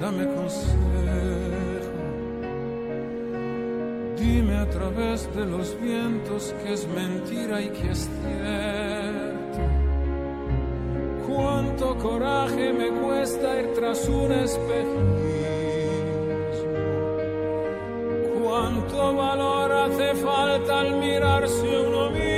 Dame consejo. Dime a través de los vientos que es mentira y que es cierto. Cuánto coraje me cuesta ir tras un espejismo. Cuánto valor hace falta al mirarse uno mismo.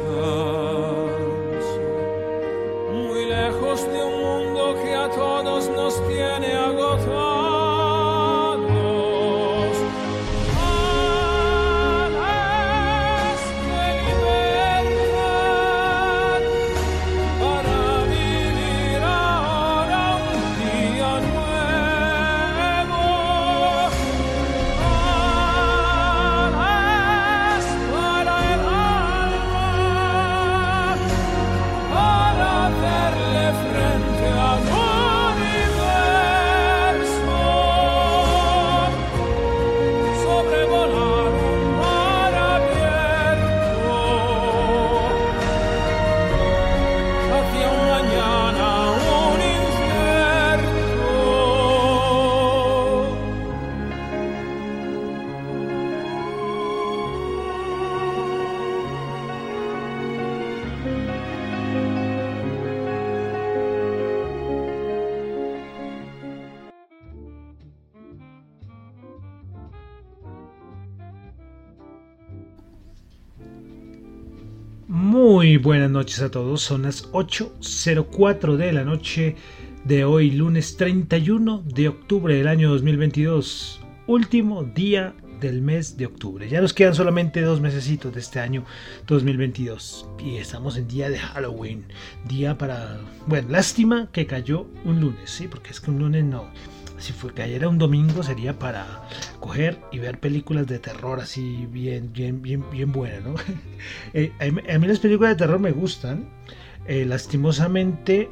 buenas noches a todos, son las 8.04 de la noche de hoy, lunes 31 de octubre del año 2022, último día del mes de octubre. Ya nos quedan solamente dos mesecitos de este año 2022 y estamos en día de Halloween, día para, bueno, lástima que cayó un lunes, sí, porque es que un lunes no si fue cayera un domingo sería para coger y ver películas de terror así bien, bien, bien, bien buenas, ¿no? Eh, a, mí las películas de terror me gustan. Eh, lastimosamente,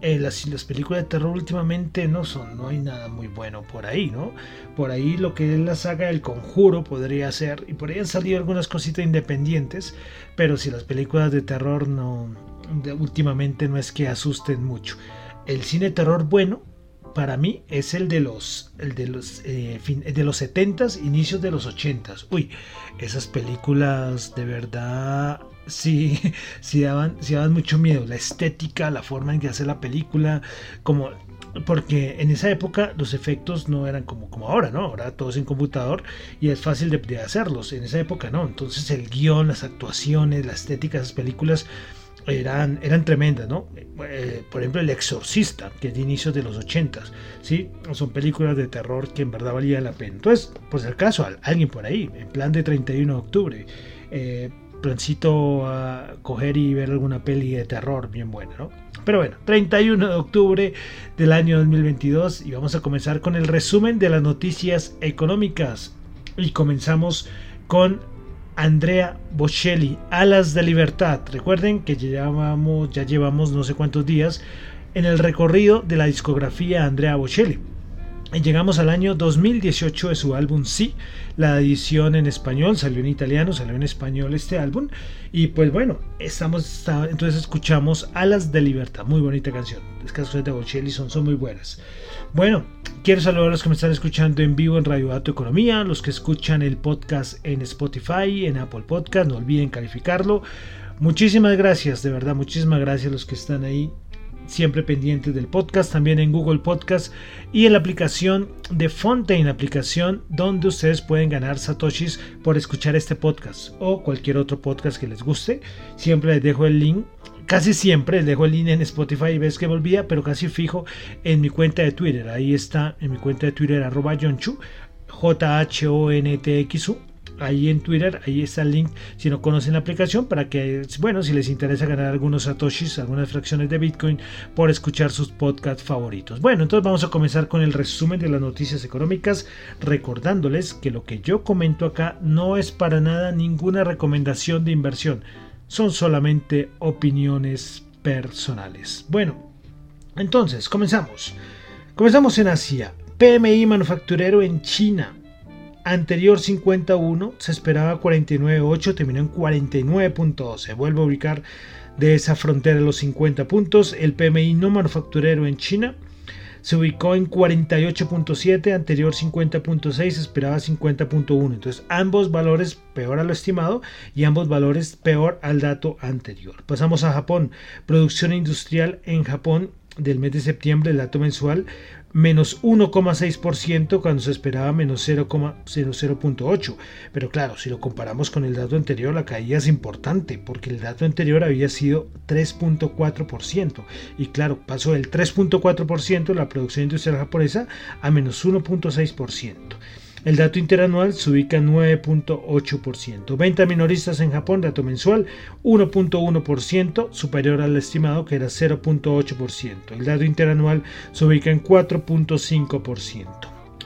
eh, las, las, películas de terror últimamente no son, no hay nada muy bueno por ahí, ¿no? Por ahí lo que es la saga del conjuro podría ser, y por ahí han salido algunas cositas independientes, pero si las películas de terror no, últimamente no es que asusten mucho. El cine terror bueno para mí es el de los, el de los, eh, de los 70s, inicios de los 80s. Uy, esas películas de verdad sí, sí daban, sí daban mucho miedo. La estética, la forma en que hace la película, como porque en esa época los efectos no eran como, como ahora, ¿no? Ahora todo es en computador y es fácil de, hacerlos. En esa época no. Entonces el guion, las actuaciones, la estética de esas películas eran, eran tremendas, ¿no? Eh, por ejemplo, El Exorcista, que es de inicios de los 80, ¿sí? Son películas de terror que en verdad valían la pena. Entonces, pues el caso, alguien por ahí, en plan de 31 de octubre, eh, plancito a coger y ver alguna peli de terror bien buena, ¿no? Pero bueno, 31 de octubre del año 2022 y vamos a comenzar con el resumen de las noticias económicas. Y comenzamos con Andrea Bocelli, Alas de Libertad. Recuerden que llevamos, ya llevamos no sé cuántos días en el recorrido de la discografía Andrea Bocelli. Llegamos al año 2018 de su álbum Sí, la edición en español, salió en italiano, salió en español este álbum. Y pues bueno, estamos, entonces escuchamos Alas de Libertad, muy bonita canción. Las canciones de Bocelli son, son muy buenas. Bueno, quiero saludar a los que me están escuchando en vivo en Radio Dato Economía, los que escuchan el podcast en Spotify, en Apple Podcast, no olviden calificarlo. Muchísimas gracias, de verdad, muchísimas gracias a los que están ahí siempre pendientes del podcast, también en Google Podcast y en la aplicación de Fontaine, aplicación donde ustedes pueden ganar satoshis por escuchar este podcast o cualquier otro podcast que les guste. Siempre les dejo el link. Casi siempre dejo el link en Spotify y ves que me olvida, pero casi fijo en mi cuenta de Twitter. Ahí está en mi cuenta de Twitter, arroba Jonchu, J-H-O-N-T-X-U ahí en Twitter, ahí está el link si no conocen la aplicación para que, bueno, si les interesa ganar algunos satoshis, algunas fracciones de Bitcoin por escuchar sus podcasts favoritos. Bueno, entonces vamos a comenzar con el resumen de las noticias económicas, recordándoles que lo que yo comento acá no es para nada ninguna recomendación de inversión, son solamente opiniones personales. Bueno, entonces, comenzamos. Comenzamos en Asia. PMI manufacturero en China anterior 51, se esperaba 49.8, terminó en 49.2. Se vuelve a ubicar de esa frontera los 50 puntos. El PMI no manufacturero en China se ubicó en 48.7, anterior 50.6, esperaba 50.1. Entonces ambos valores peor a lo estimado y ambos valores peor al dato anterior. Pasamos a Japón. Producción industrial en Japón del mes de septiembre, el dato mensual, menos 1,6% cuando se esperaba menos 0,00.8. Pero claro, si lo comparamos con el dato anterior, la caída es importante porque el dato anterior había sido 3.4%. Y claro, pasó del 3.4% la producción industrial japonesa a menos 1.6%. El dato interanual se ubica en 9.8%. Venta minoristas en Japón, dato mensual, 1.1%, superior al estimado que era 0.8%. El dato interanual se ubica en 4.5%.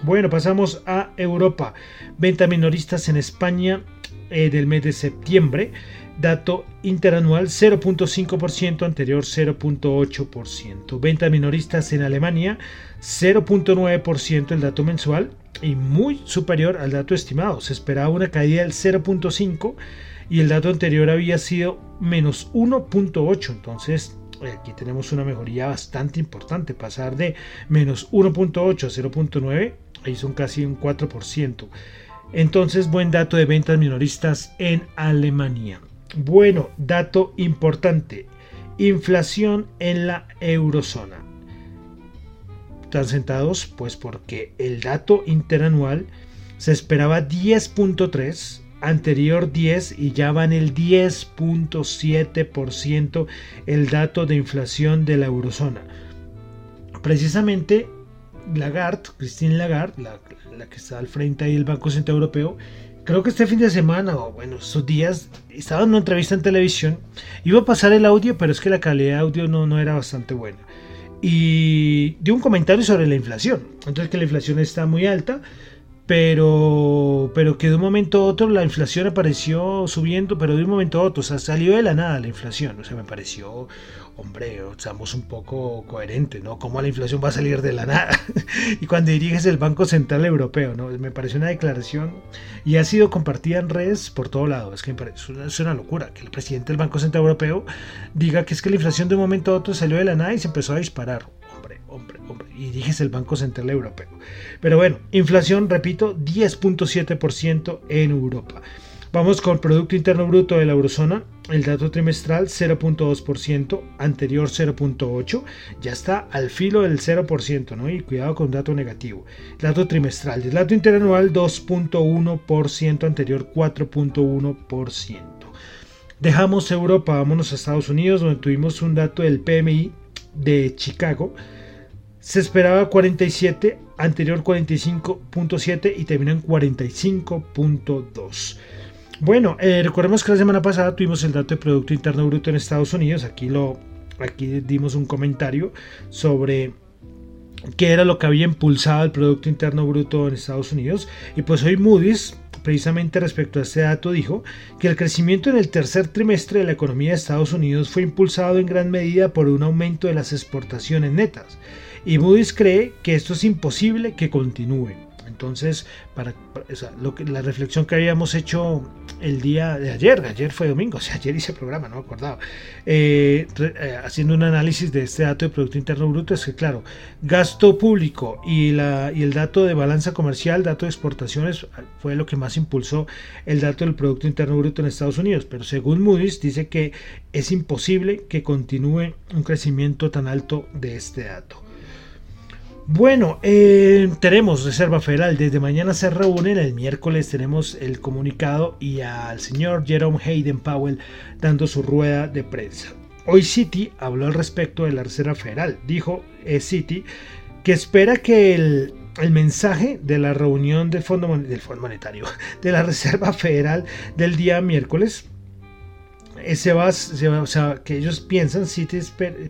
Bueno, pasamos a Europa. Venta minoristas en España eh, del mes de septiembre. Dato interanual 0.5%, anterior 0.8%. Venta minoristas en Alemania 0.9% el dato mensual y muy superior al dato estimado. Se esperaba una caída del 0.5 y el dato anterior había sido menos 1.8. Entonces eh, aquí tenemos una mejoría bastante importante. Pasar de menos 1.8 a 0.9, ahí son casi un 4%. Entonces buen dato de ventas minoristas en Alemania. Bueno, dato importante. Inflación en la eurozona están sentados? Pues porque el dato interanual se esperaba 10.3, anterior 10 y ya van el 10.7% el dato de inflación de la eurozona. Precisamente Lagarde, Christine Lagarde, la, que está al frente ahí del Banco Central Europeo, creo que este fin de semana o bueno, estos días estaba en una entrevista en televisión. Iba a pasar el audio, pero es que la calidad de audio no, no era bastante buena y dio un comentario sobre la inflación. Entonces que la inflación está muy alta, pero, pero que de un momento a otro la inflación apareció subiendo, pero de un momento a otro, o sea, salió de la nada la inflación. O sea, me pareció, hombre, estamos un poco coherentes, ¿no? ¿Cómo la inflación va a salir de la nada? y cuando diriges el Banco Central Europeo, ¿no? Me pareció una declaración y ha sido compartida en redes por todo lado. Es que me parece es una locura que el presidente del Banco Central Europeo diga que es que la inflación de un momento a otro salió de la nada y se empezó a disparar hombre, hombre, y diriges el Banco Central Europeo. Pero bueno, inflación, repito, 10.7% en Europa. Vamos con Producto Interno Bruto de la eurozona. el dato trimestral 0.2%, anterior 0.8%, ya está al filo del 0%, ¿no? Y cuidado con dato negativo. dato trimestral, el dato interanual 2.1%, anterior 4.1%. Dejamos Europa, vámonos a Estados Unidos, donde tuvimos un dato del PMI de Chicago. Se esperaba 47, anterior 45.7 y terminó en 45.2. Bueno, eh, recordemos que la semana pasada tuvimos el dato de Producto Interno Bruto en Estados Unidos. Aquí, lo, aquí dimos un comentario sobre qué era lo que había impulsado el Producto Interno Bruto en Estados Unidos. Y pues hoy Moody's, precisamente respecto a este dato, dijo que el crecimiento en el tercer trimestre de la economía de Estados Unidos fue impulsado en gran medida por un aumento de las exportaciones netas. Y Moody's cree que esto es imposible que continúe. Entonces, para, lo que, la reflexión que habíamos hecho el día de ayer, ayer fue domingo, o sea, ayer hice programa, no me acordaba, eh, eh, haciendo un análisis de este dato de Producto Interno Bruto, es que claro, gasto público y, la, y el dato de balanza comercial, dato de exportaciones, fue lo que más impulsó el dato del Producto Interno Bruto en Estados Unidos, pero según Moody's dice que es imposible que continúe un crecimiento tan alto de este dato. Bueno, eh, tenemos Reserva Federal. Desde mañana se reúnen. El miércoles tenemos el comunicado y al señor Jerome Hayden Powell dando su rueda de prensa. Hoy Citi habló al respecto de la Reserva Federal. Dijo eh, Citi que espera que el, mensaje de la reunión del Fondo, del Fondo Monetario, de la Reserva Federal del día miércoles, se va, que ellos piensan,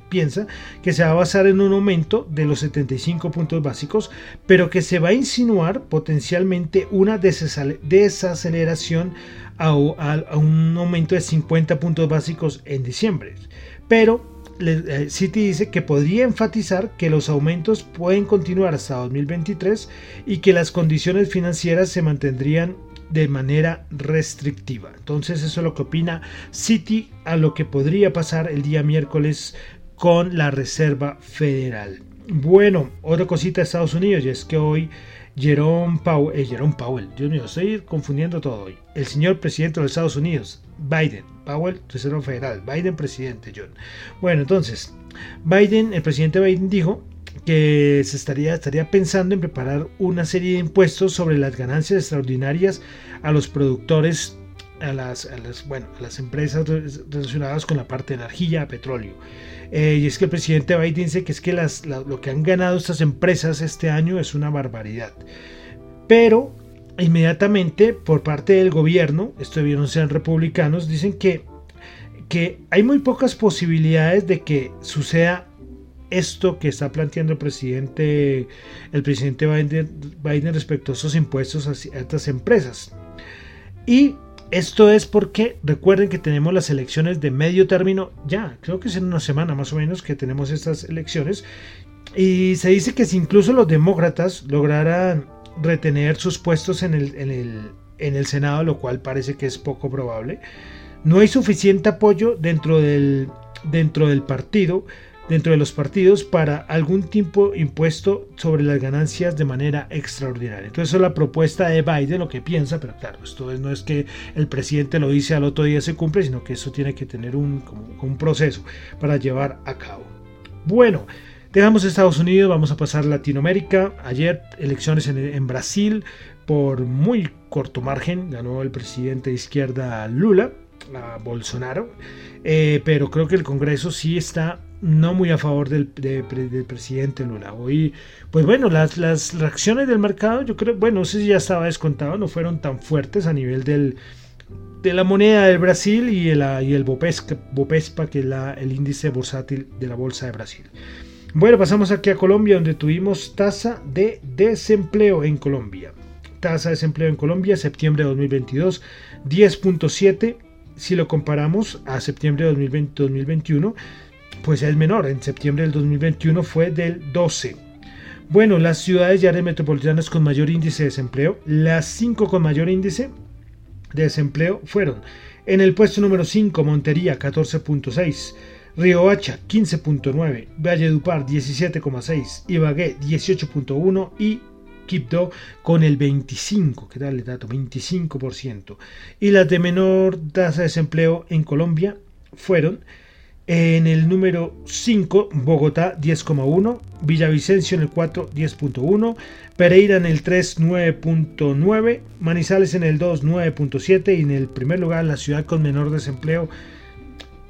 piensa que se va a basar en un aumento de los 75 puntos básicos, pero que se va a insinuar potencialmente una desaceleración a, un aumento de 50 puntos básicos en diciembre. Pero eh, Citi dice que podría enfatizar que los aumentos pueden continuar hasta 2023 y que las condiciones financieras se mantendrían de manera restrictiva. Entonces eso es lo que opina Citi a lo que podría pasar el día miércoles con la Reserva Federal. Bueno, otra cosita de Estados Unidos y es que hoy Jerome Powell, eh, Jerome Powell, Dios mío, estoy confundiendo todo hoy. El señor presidente de Estados Unidos, Biden, Powell, Reserva Federal, Biden presidente, John. Bueno, entonces, Biden, el presidente Biden dijo que se estaría, estaría pensando en preparar una serie de impuestos sobre las ganancias extraordinarias a los productores, a las, bueno, a las empresas relacionadas con la parte de energía, petróleo. Eh, y es que el presidente Biden dice que es que las, lo que han ganado estas empresas este año es una barbaridad. Pero inmediatamente por parte del gobierno, esto no sean republicanos, dicen que, que hay muy pocas posibilidades de que suceda esto que está planteando el presidente, el presidente Biden, respecto a esos impuestos a estas empresas. Y esto es porque recuerden que tenemos las elecciones de medio término ya, creo que es en una semana más o menos que tenemos estas elecciones. Y se dice que si incluso los demócratas lograran retener sus puestos en el, en el, en el Senado, lo cual parece que es poco probable, no hay suficiente apoyo dentro del, dentro del partido dentro de los partidos para algún tipo impuesto sobre las ganancias de manera extraordinaria. Entonces, es la propuesta de Biden, lo que piensa, pero claro, esto no es que el presidente lo dice al otro día se cumple, sino que eso tiene que tener un, proceso para llevar a cabo. Bueno, dejamos Estados Unidos, vamos a pasar a Latinoamérica. Ayer elecciones en, Brasil por muy corto margen, ganó el presidente de izquierda Lula, Bolsonaro, eh, pero creo que el Congreso sí está no muy a favor del, presidente Lula. Hoy, pues bueno, las, las, reacciones del mercado, yo creo, bueno, no sé si ya estaba descontado, no fueron tan fuertes a nivel del, de la moneda del Brasil y el, y el Bopespa, que es la, el índice bursátil de la Bolsa de Brasil. Bueno, pasamos aquí a Colombia, donde tuvimos tasa de desempleo en Colombia. Tasa de desempleo en Colombia, septiembre de 2022, 10.7. Si lo comparamos a septiembre de 2020, 2021, pues es menor. En septiembre del 2021 fue del 12. Bueno, las ciudades y áreas metropolitanas con mayor índice de desempleo, las 5 con mayor índice de desempleo fueron en el puesto número 5 Montería 14.6, Riohacha 15.9, Valledupar 17.6, Ibagué 18.1 y Quibdó con el 25, ¿qué tal el dato? 25%. Y las de menor tasa de desempleo en Colombia fueron en el número 5, Bogotá 10,1, Villavicencio en el 4, 10.1, Pereira en el 3, 9.9, Manizales en el 2, 9.7 y en el primer lugar la ciudad con menor desempleo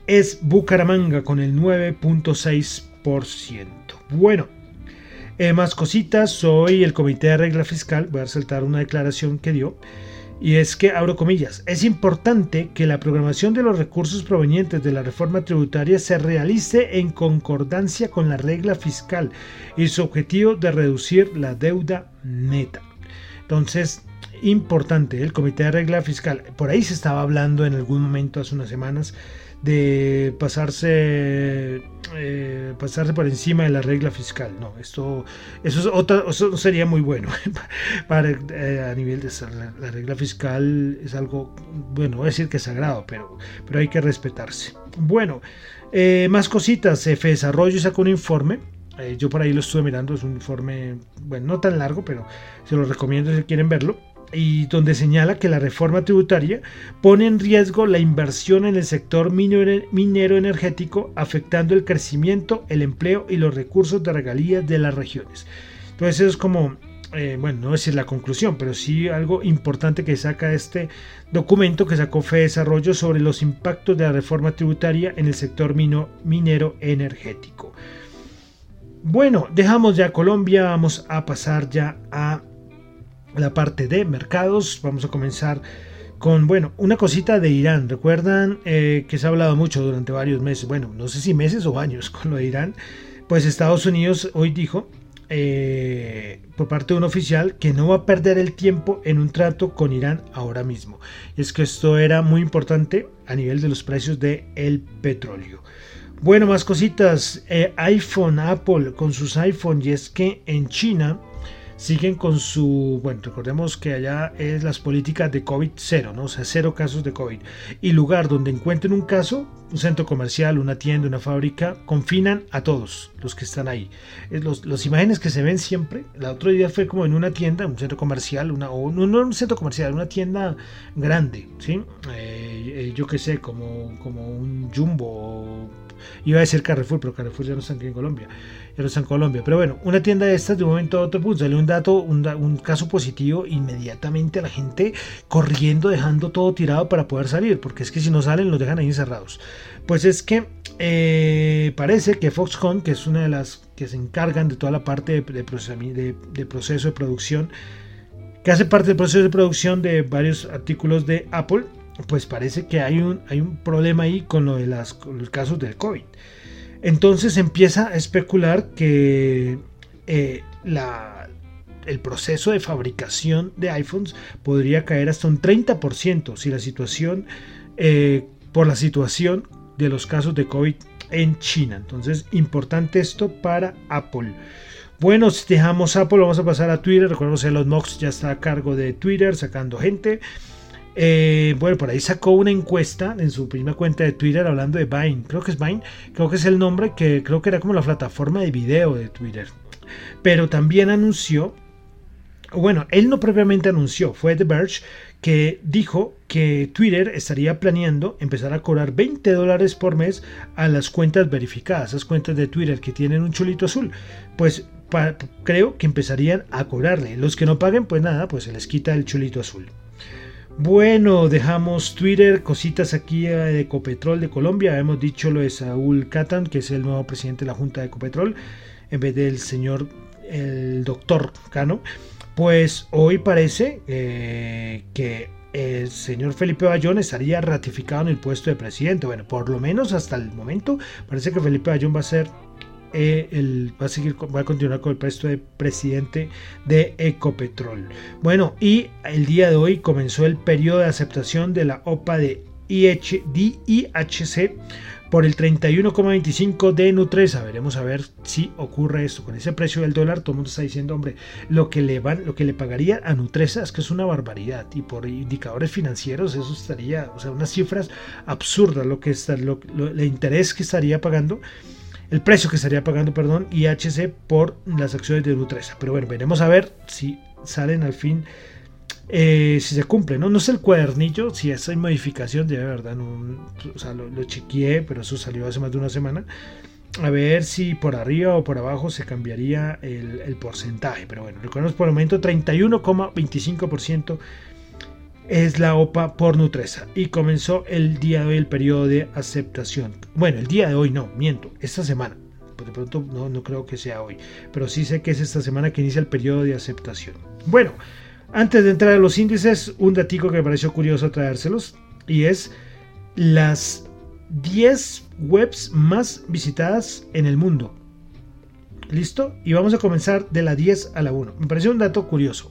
es Bucaramanga con el 9.6%. Bueno, eh, más cositas, hoy el Comité de Regla Fiscal, voy a resaltar una declaración que dio, y es que, abro comillas, es importante que la programación de los recursos provenientes de la reforma tributaria se realice en concordancia con la regla fiscal y su objetivo de reducir la deuda neta. Entonces, importante, el Comité de Regla Fiscal, por ahí se estaba hablando en algún momento hace unas semanas de pasarse eh, pasarse por encima de la regla fiscal no esto eso es otra eso sería muy bueno para eh, a nivel de la, regla fiscal es algo bueno decir que es sagrado pero pero hay que respetarse. Bueno eh, más cositas F Desarrollo sacó un informe yo por ahí lo estuve mirando es un informe bueno no tan largo pero se lo recomiendo si quieren verlo y donde señala que la reforma tributaria pone en riesgo la inversión en el sector minero energético, afectando el crecimiento, el empleo y los recursos de regalías de las regiones. Entonces eso es como, eh, bueno, no decir la conclusión, pero sí algo importante que saca este documento que sacó FE Desarrollo sobre los impactos de la reforma tributaria en el sector minero energético. Bueno, dejamos ya Colombia, vamos a pasar ya a la parte de mercados. Vamos a comenzar con, bueno, una cosita de Irán. Recuerdan eh, que se ha hablado mucho durante varios meses, bueno, no sé si meses o años con lo de Irán. Pues Estados Unidos hoy dijo, eh, por parte de un oficial, que no va a perder el tiempo en un trato con Irán ahora mismo. Y es que esto era muy importante a nivel de los precios del el petróleo. Bueno, más cositas. Eh, iPhone, Apple con sus iPhone. Y es que en China siguen con su, bueno, recordemos que allá es las políticas de COVID cero, ¿no? O sea, cero casos de COVID. Y lugar donde encuentren un caso, un centro comercial, una tienda, una fábrica, confinan a todos los que están ahí. Los, las imágenes que se ven siempre, la otro día fue como en una tienda, un centro comercial, una, o no, no un centro comercial, una tienda grande, ¿sí? Eh, eh, yo qué sé, como, como un jumbo, iba a decir Carrefour, pero Carrefour ya no está aquí en Colombia pero está en Colombia. Pero bueno, una tienda de estas de un momento a otro, pues sale un dato, un, caso positivo, inmediatamente la gente corriendo, dejando todo tirado para poder salir, porque es que si no salen los dejan ahí encerrados. Pues es que eh, parece que Foxconn, que es una de las que se encargan de toda la parte de proceso de producción, que hace parte del proceso de producción de varios artículos de Apple, pues parece que hay un, hay un problema ahí con lo de las, los casos del COVID. Entonces empieza a especular que eh, el proceso de fabricación de iPhones podría caer hasta un 30% si la situación, eh, por la situación de los casos de COVID en China. Entonces, importante esto para Apple. Bueno, si dejamos Apple, vamos a pasar a Twitter. Recordemos que Elon Musk ya está a cargo de Twitter, sacando gente. Eh, bueno, por ahí sacó una encuesta en su primera cuenta de Twitter hablando de Vine. Creo que es Vine, creo que es el nombre que creo que era como la plataforma de video de Twitter. Pero también anunció, bueno, él no propiamente anunció, fue The Verge que dijo que Twitter estaría planeando empezar a cobrar 20 dólares por mes a las cuentas verificadas, esas cuentas de Twitter que tienen un chulito azul. Pues creo que empezarían a cobrarle. Los que no paguen, pues nada, pues se les quita el chulito azul. Bueno, dejamos Twitter, cositas aquí eh, de Ecopetrol de Colombia. Hemos dicho lo de Saúl Catan, que es el nuevo presidente de la Junta de Ecopetrol, en vez del señor, el doctor Cano. Pues hoy parece eh, que el señor Felipe Bayón estaría ratificado en el puesto de presidente. Bueno, por lo menos hasta el momento parece que Felipe Bayón va a ser eh, va a seguir va a continuar con el puesto de presidente de Ecopetrol. Bueno, y el día de hoy comenzó el periodo de aceptación de la OPA de IHC por el 31,25 de Nutresa. Veremos a ver si ocurre esto. Con ese precio del dólar, todo el mundo está diciendo, hombre, lo que le van, lo que le pagaría a Nutresa es que es una barbaridad. Y por indicadores financieros, eso estaría, o sea, unas cifras absurdas, lo que está, lo, el interés que estaría pagando el precio que estaría pagando, perdón, IHC por las acciones de Nutresa. Pero bueno, veremos a ver si salen al fin eh, si se cumple, ¿no? No es el cuadernillo, si esa modificación, de verdad, no, o sea, lo, lo chequeé, pero eso salió hace más de una semana. A ver si por arriba o por abajo se cambiaría el, porcentaje. Pero bueno, recordemos por el momento 31,25% es la OPA por Nutresa. Y comenzó el día de hoy el periodo de aceptación. Bueno, el día de hoy no, miento, esta semana. Pues de pronto no, no creo que sea hoy. Pero sí sé que es esta semana que inicia el periodo de aceptación. Bueno. Antes de entrar a los índices, un datico que me pareció curioso traérselos y es las 10 webs más visitadas en el mundo. ¿Listo? Y vamos a comenzar de la 10 a la 1. Me pareció un dato curioso.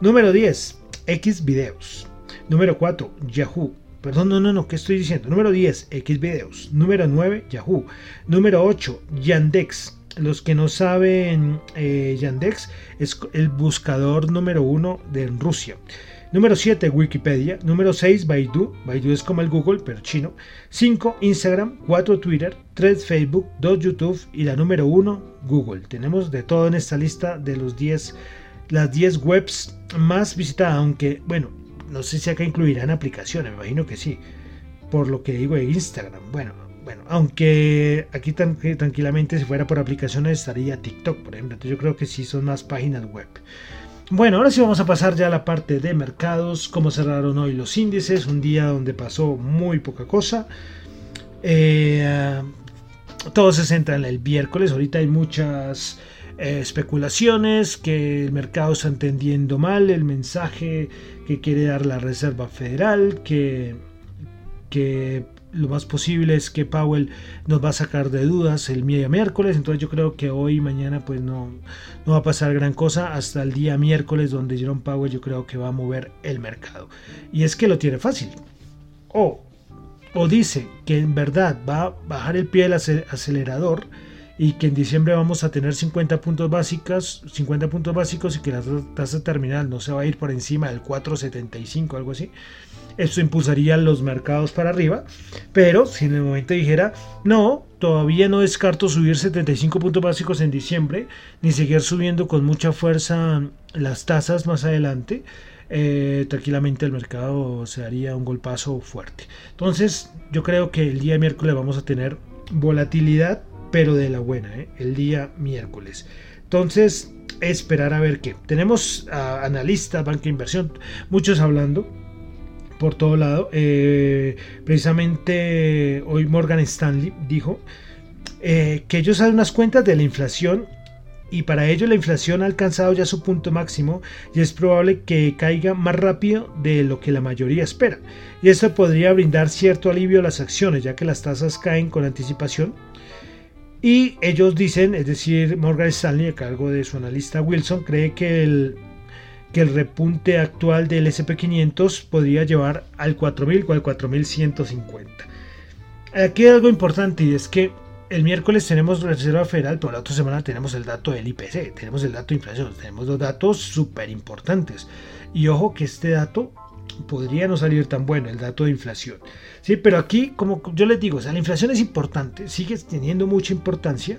Número 10, X videos. Número 4, Yahoo. Perdón, no, no, no, ¿qué estoy diciendo? Número 10, X videos. Número 9, Yahoo. Número 8, Yandex los que no saben, eh, Yandex es el buscador número uno de Rusia. Número 7, Wikipedia. Número 6, Baidu. Baidu es como el Google, pero chino. 5, Instagram. 4, Twitter. 3, Facebook. 2, YouTube. Y la número 1, Google. Tenemos de todo en esta lista de los 10, las 10 webs más visitadas. Aunque, bueno, no sé si acá incluirán aplicaciones. Me imagino que sí. Por lo que digo de Instagram. Bueno, bueno, aunque aquí tan, tranquilamente si fuera por aplicaciones estaría TikTok, por ejemplo. Entonces yo creo que sí son más páginas web. Bueno, ahora sí vamos a pasar ya a la parte de mercados, cómo cerraron hoy los índices, un día donde pasó muy poca cosa. Eh, todo se centra en el miércoles, ahorita hay muchas eh, especulaciones que el mercado está entendiendo mal el mensaje que quiere dar la Reserva Federal, que, que lo más posible es que Powell nos va a sacar de dudas el día miércoles, entonces yo creo que hoy y mañana pues no, no va a pasar gran cosa hasta el día miércoles donde Jerome Powell yo creo que va a mover el mercado. Y es que lo tiene fácil. O, o dice que en verdad va a bajar el pie del acelerador y que en diciembre vamos a tener 50 puntos básicos, 50 puntos básicos y que la tasa terminal no se va a ir por encima del 4.75, algo así esto impulsaría los mercados para arriba, pero si en el momento dijera, no, todavía no descarto subir 75 puntos básicos en diciembre, ni seguir subiendo con mucha fuerza las tasas más adelante, eh, tranquilamente el mercado se haría un golpazo fuerte. Entonces yo creo que el día miércoles vamos a tener volatilidad, pero de la buena, ¿eh? el día miércoles. Entonces, esperar a ver qué. Tenemos a analistas, banca de inversión, muchos hablando por todo lado. Eh, precisamente hoy Morgan Stanley dijo eh, que ellos hacen unas cuentas de la inflación y para ello la inflación ha alcanzado ya su punto máximo y es probable que caiga más rápido de lo que la mayoría espera. Y esto podría brindar cierto alivio a las acciones ya que las tasas caen con anticipación. Y ellos dicen, es decir, Morgan Stanley a cargo de su analista Wilson, cree que el que el repunte actual del SP500 podría llevar al 4000 o al 4150. Aquí hay algo importante y es que el miércoles tenemos Reserva Federal, toda la otra semana tenemos el dato del IPC, tenemos el dato de inflación, tenemos dos datos súper importantes. Y ojo que este dato podría no salir tan bueno, el dato de inflación. Sí, pero aquí, como yo les digo, o sea, la inflación es importante, sigue teniendo mucha importancia,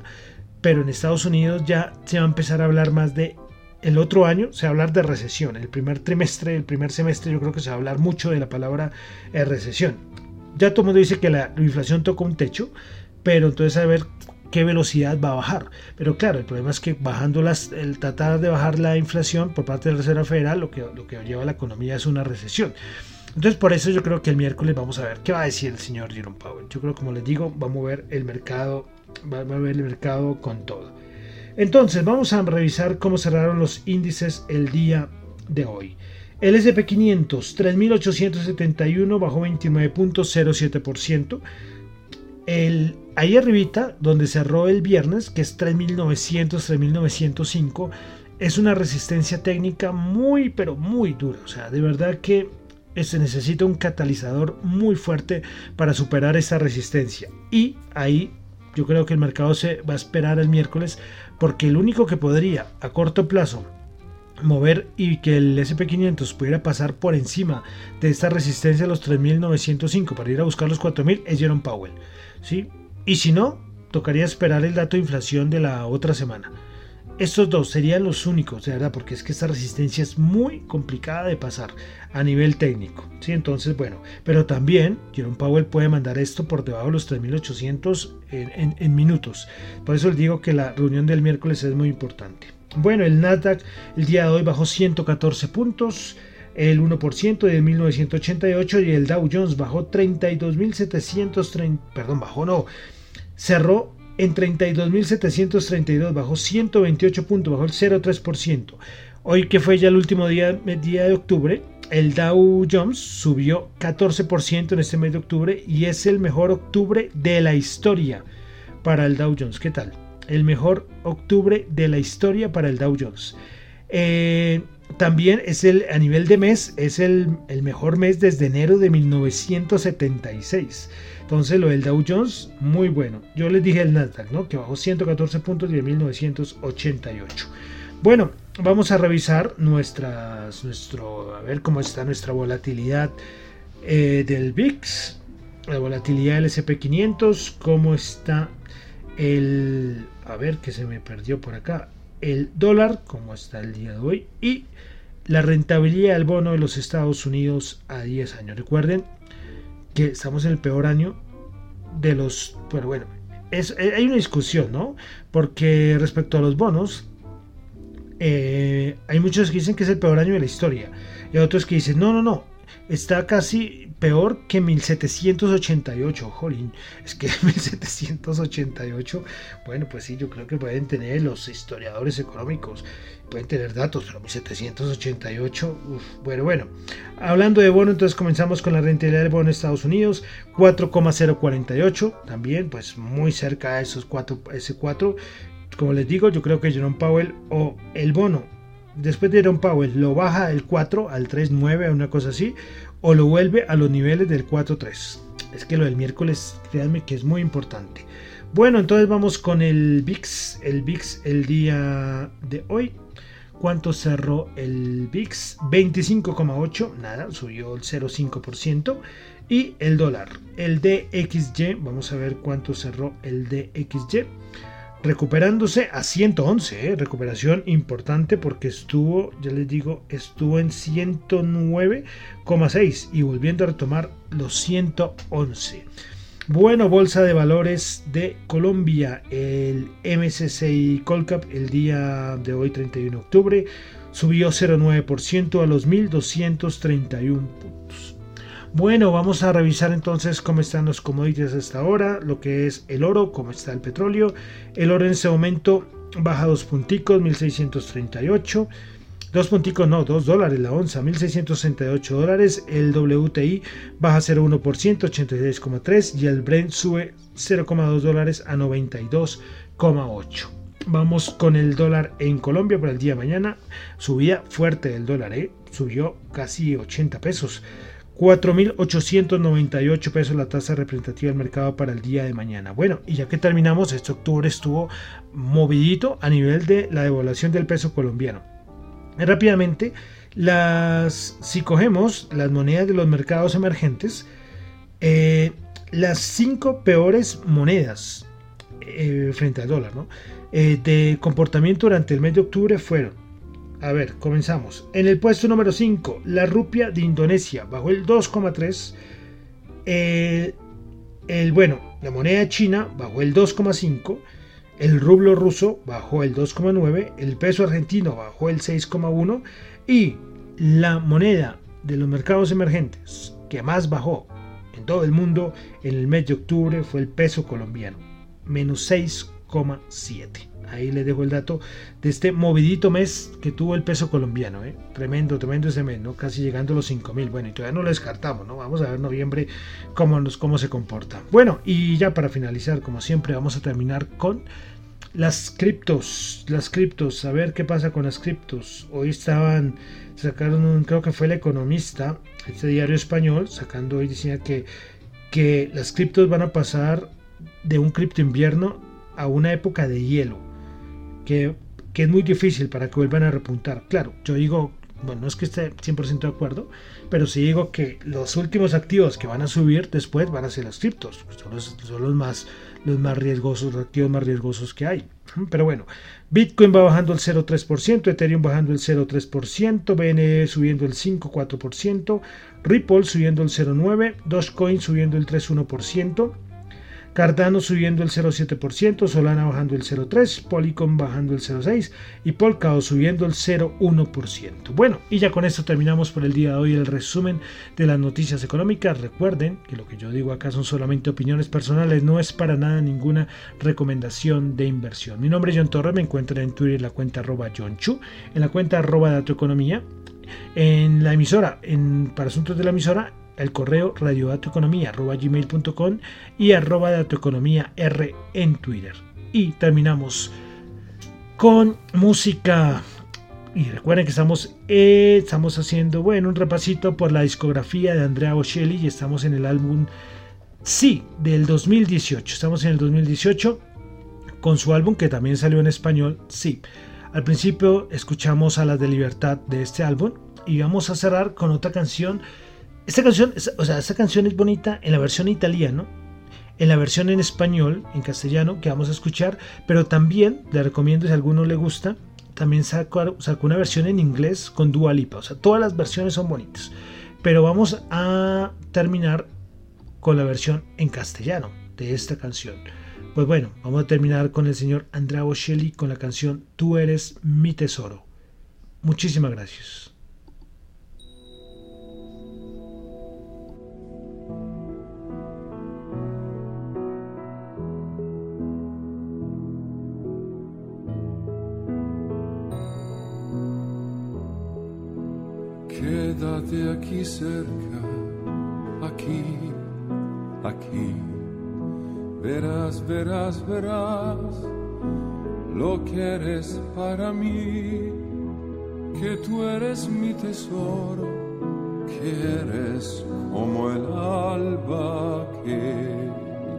pero en Estados Unidos ya se va a empezar a hablar más de el otro año se va a hablar de recesión. El primer trimestre, el primer semestre, yo creo que se va a hablar mucho de la palabra eh, recesión. Ya todo el mundo dice que la, inflación toca un techo, pero entonces a ver qué velocidad va a bajar. Pero claro, el problema es que bajando las, el tratar de bajar la inflación por parte de la Reserva Federal, lo que, lo que lleva a la economía es una recesión. Entonces por eso yo creo que el miércoles vamos a ver qué va a decir el señor Jerome Powell. Yo creo, como les digo, va a mover el mercado, va a mover el mercado con todo. Entonces, vamos a revisar cómo cerraron los índices el día de hoy. El SP500 3.871 bajó 29.07%. El, ahí arribita, donde cerró el viernes, que es 3.900, 3.905, es una resistencia técnica muy, pero muy dura. O sea, de verdad que se necesita un catalizador muy fuerte para superar esa resistencia. Y ahí yo creo que el mercado se va a esperar el miércoles porque el único que podría a corto plazo mover y que el SP500 pudiera pasar por encima de esta resistencia a los 3.905 para ir a buscar los 4.000 es Jerome Powell. ¿Sí? Y si no, tocaría esperar el dato de inflación de la otra semana. estos dos serían los únicos, de verdad, porque es que esta resistencia es muy complicada de pasar a nivel técnico. ¿sí? Entonces, bueno, pero también Jerome Powell puede mandar esto por debajo de los 3800 en, en minutos. Por eso les digo que la reunión del miércoles es muy importante. Bueno, el Nasdaq el día de hoy bajó 114 puntos el 1% de 1988 y el Dow Jones bajó 32.730, perdón, bajó no, cerró en 32.732, bajó 128 puntos, bajó el 0,3%. Hoy que fue ya el último día, día de octubre, el Dow Jones subió 14% en este mes de octubre y es el mejor octubre de la historia para el Dow Jones. ¿Qué tal? El mejor octubre de la historia para el Dow Jones. Eh, también es el, a nivel de mes, es el, mejor mes desde enero de 1976. Entonces lo del Dow Jones, muy bueno. Yo les dije el Nasdaq, ¿no? Que bajó 114 puntos de 1988. Bueno, vamos a revisar nuestras, nuestro, a ver cómo está nuestra volatilidad eh, del VIX, la volatilidad del SP500, cómo está el, a ver que se me perdió por acá, el dólar, como está el día de hoy, y la rentabilidad del bono de los Estados Unidos a 10 años. Recuerden que estamos en el peor año de los... Pero bueno, es, eh, hay una discusión, ¿no? Porque respecto a los bonos, eh, hay muchos que dicen que es el peor año de la historia. Y otros que dicen, no, no, no, está casi peor que 1788, jolín, es que 1788, bueno, pues sí, yo creo que pueden tener los historiadores económicos, pueden tener datos, pero 1788, bueno, bueno. Hablando de bono, entonces comenzamos con la rentabilidad del bono de Estados Unidos, 4,048, también pues muy cerca de esos 4, ese 4. Como les digo, yo creo que Jerome Powell o el bono después de Jerome Powell lo baja del 4 al 3,9 a una cosa así, o lo vuelve a los niveles del 4-3. Es que lo del miércoles, créanme que es muy importante. Bueno, entonces vamos con el VIX. El VIX el día de hoy. ¿Cuánto cerró el VIX? 25,8, nada, subió el 0,5%. Y el dólar, el DXY, vamos a ver cuánto cerró el DXY recuperándose a 111, ¿eh? recuperación importante porque estuvo, ya les digo, estuvo en 109,6 y volviendo a retomar los 111. Bueno, Bolsa de Valores de Colombia, el MSCI Colcap el día de hoy 31 de octubre subió 0,9% a los 1.231 puntos. Bueno, vamos a revisar entonces cómo están los commodities hasta ahora, lo que es el oro, cómo está el petróleo. El oro en ese momento baja dos punticos, 1638. Dos punticos, no, dos dólares la onza, 1668 dólares. El WTI baja 0,1%, 86,3 y el Brent sube 0,2 dólares a 92,8. Vamos con el dólar en Colombia para el día de mañana. Subía fuerte el dólar, ¿eh? subió casi 80 pesos. 4.898 pesos la tasa representativa del mercado para el día de mañana. Bueno, y ya que terminamos, este octubre estuvo movidito a nivel de la devaluación del peso colombiano. Rápidamente, las, si cogemos las monedas de los mercados emergentes, eh, las cinco peores monedas eh, frente al dólar eh, de comportamiento durante el mes de octubre fueron a ver, comenzamos. En el puesto número 5, la rupia de Indonesia bajó el 2,3. el, bueno, la moneda china bajó el 2,5. El rublo ruso bajó el 2,9. El peso argentino bajó el 6,1. Y la moneda de los mercados emergentes que más bajó en todo el mundo en el mes de octubre fue el peso colombiano, menos 6,7. Ahí les dejo el dato de este movidito mes que tuvo el peso colombiano. ¿eh? Tremendo, tremendo ese mes. Casi llegando a los 5 mil. Bueno, y todavía no lo descartamos, ¿no? Vamos a ver noviembre cómo, nos, cómo se comporta. Bueno, y ya para finalizar, como siempre, vamos a terminar con las criptos. Las criptos, a ver qué pasa con las criptos. Hoy estaban, sacaron un, creo que fue el economista, este diario español, sacando hoy, decía que, que las criptos van a pasar de un cripto invierno a una época de hielo que, es muy difícil para que vuelvan a repuntar. Claro, yo digo, bueno, no es que esté 100% de acuerdo, pero sí digo que los últimos activos que van a subir después van a ser los criptos, son los, más, los más riesgosos, los activos más riesgosos que hay. Pero bueno, Bitcoin va bajando el 0,3%, Ethereum bajando el 0,3%, BNE subiendo el 5,4%, Ripple subiendo el 0,9%, Dogecoin subiendo el 3,1%, Cardano subiendo el 0,7%, Solana bajando el 0,3%, Polycom bajando el 0,6% y Polkadot subiendo el 0,1%. Bueno, y ya con esto terminamos por el día de hoy el resumen de las noticias económicas. Recuerden que lo que yo digo acá son solamente opiniones personales, no es para nada ninguna recomendación de inversión. Mi nombre es John Torres, me encuentran en Twitter en la cuenta arroba John Chu, en la cuenta arroba Datoeconomía, en la emisora, en, para asuntos de la emisora, el correo radiodatoeconomía.com y arroba datoeconomía R en Twitter. Y terminamos con música. Y recuerden que estamos, eh, estamos haciendo bueno, un repasito por la discografía de Andrea Bocelli y estamos en el álbum Sí, del 2018. Estamos en el 2018 con su álbum que también salió en español, Sí. Al principio escuchamos a las de Libertad de este álbum y vamos a cerrar con otra canción esta canción, o sea, esta canción es bonita en la versión italiana, en la versión en español, en castellano, que vamos a escuchar, pero también, le recomiendo si a alguno le gusta, también sacó, una versión en inglés con Dua Lipa. O sea, todas las versiones son bonitas. Pero vamos a terminar con la versión en castellano de esta canción. Pues bueno, vamos a terminar con el señor Andrea Bocelli con la canción Tú eres mi tesoro. Muchísimas gracias. Quédate aquí cerca, aquí, aquí. Verás, verás, verás lo que eres para mí, que tú eres mi tesoro, que eres como el alba que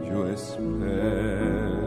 yo espero.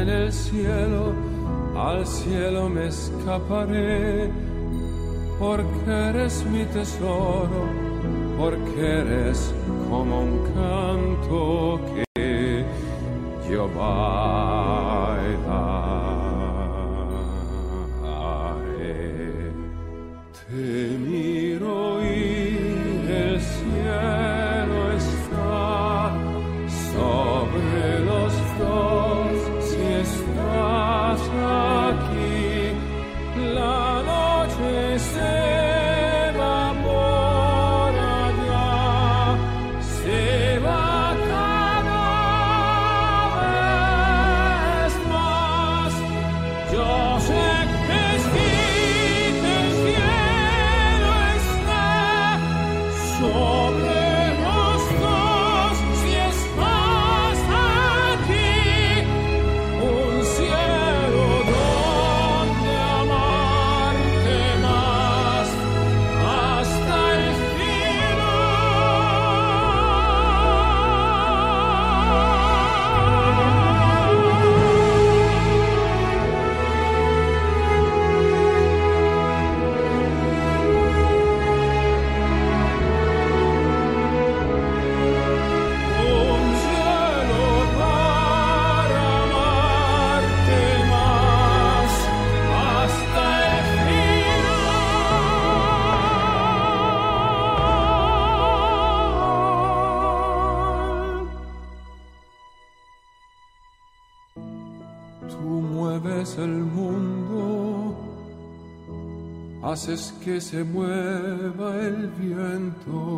En el cielo, al cielo me escaparé, porque eres mi tesoro, porque eres como un canto que yo haces que se mueva el viento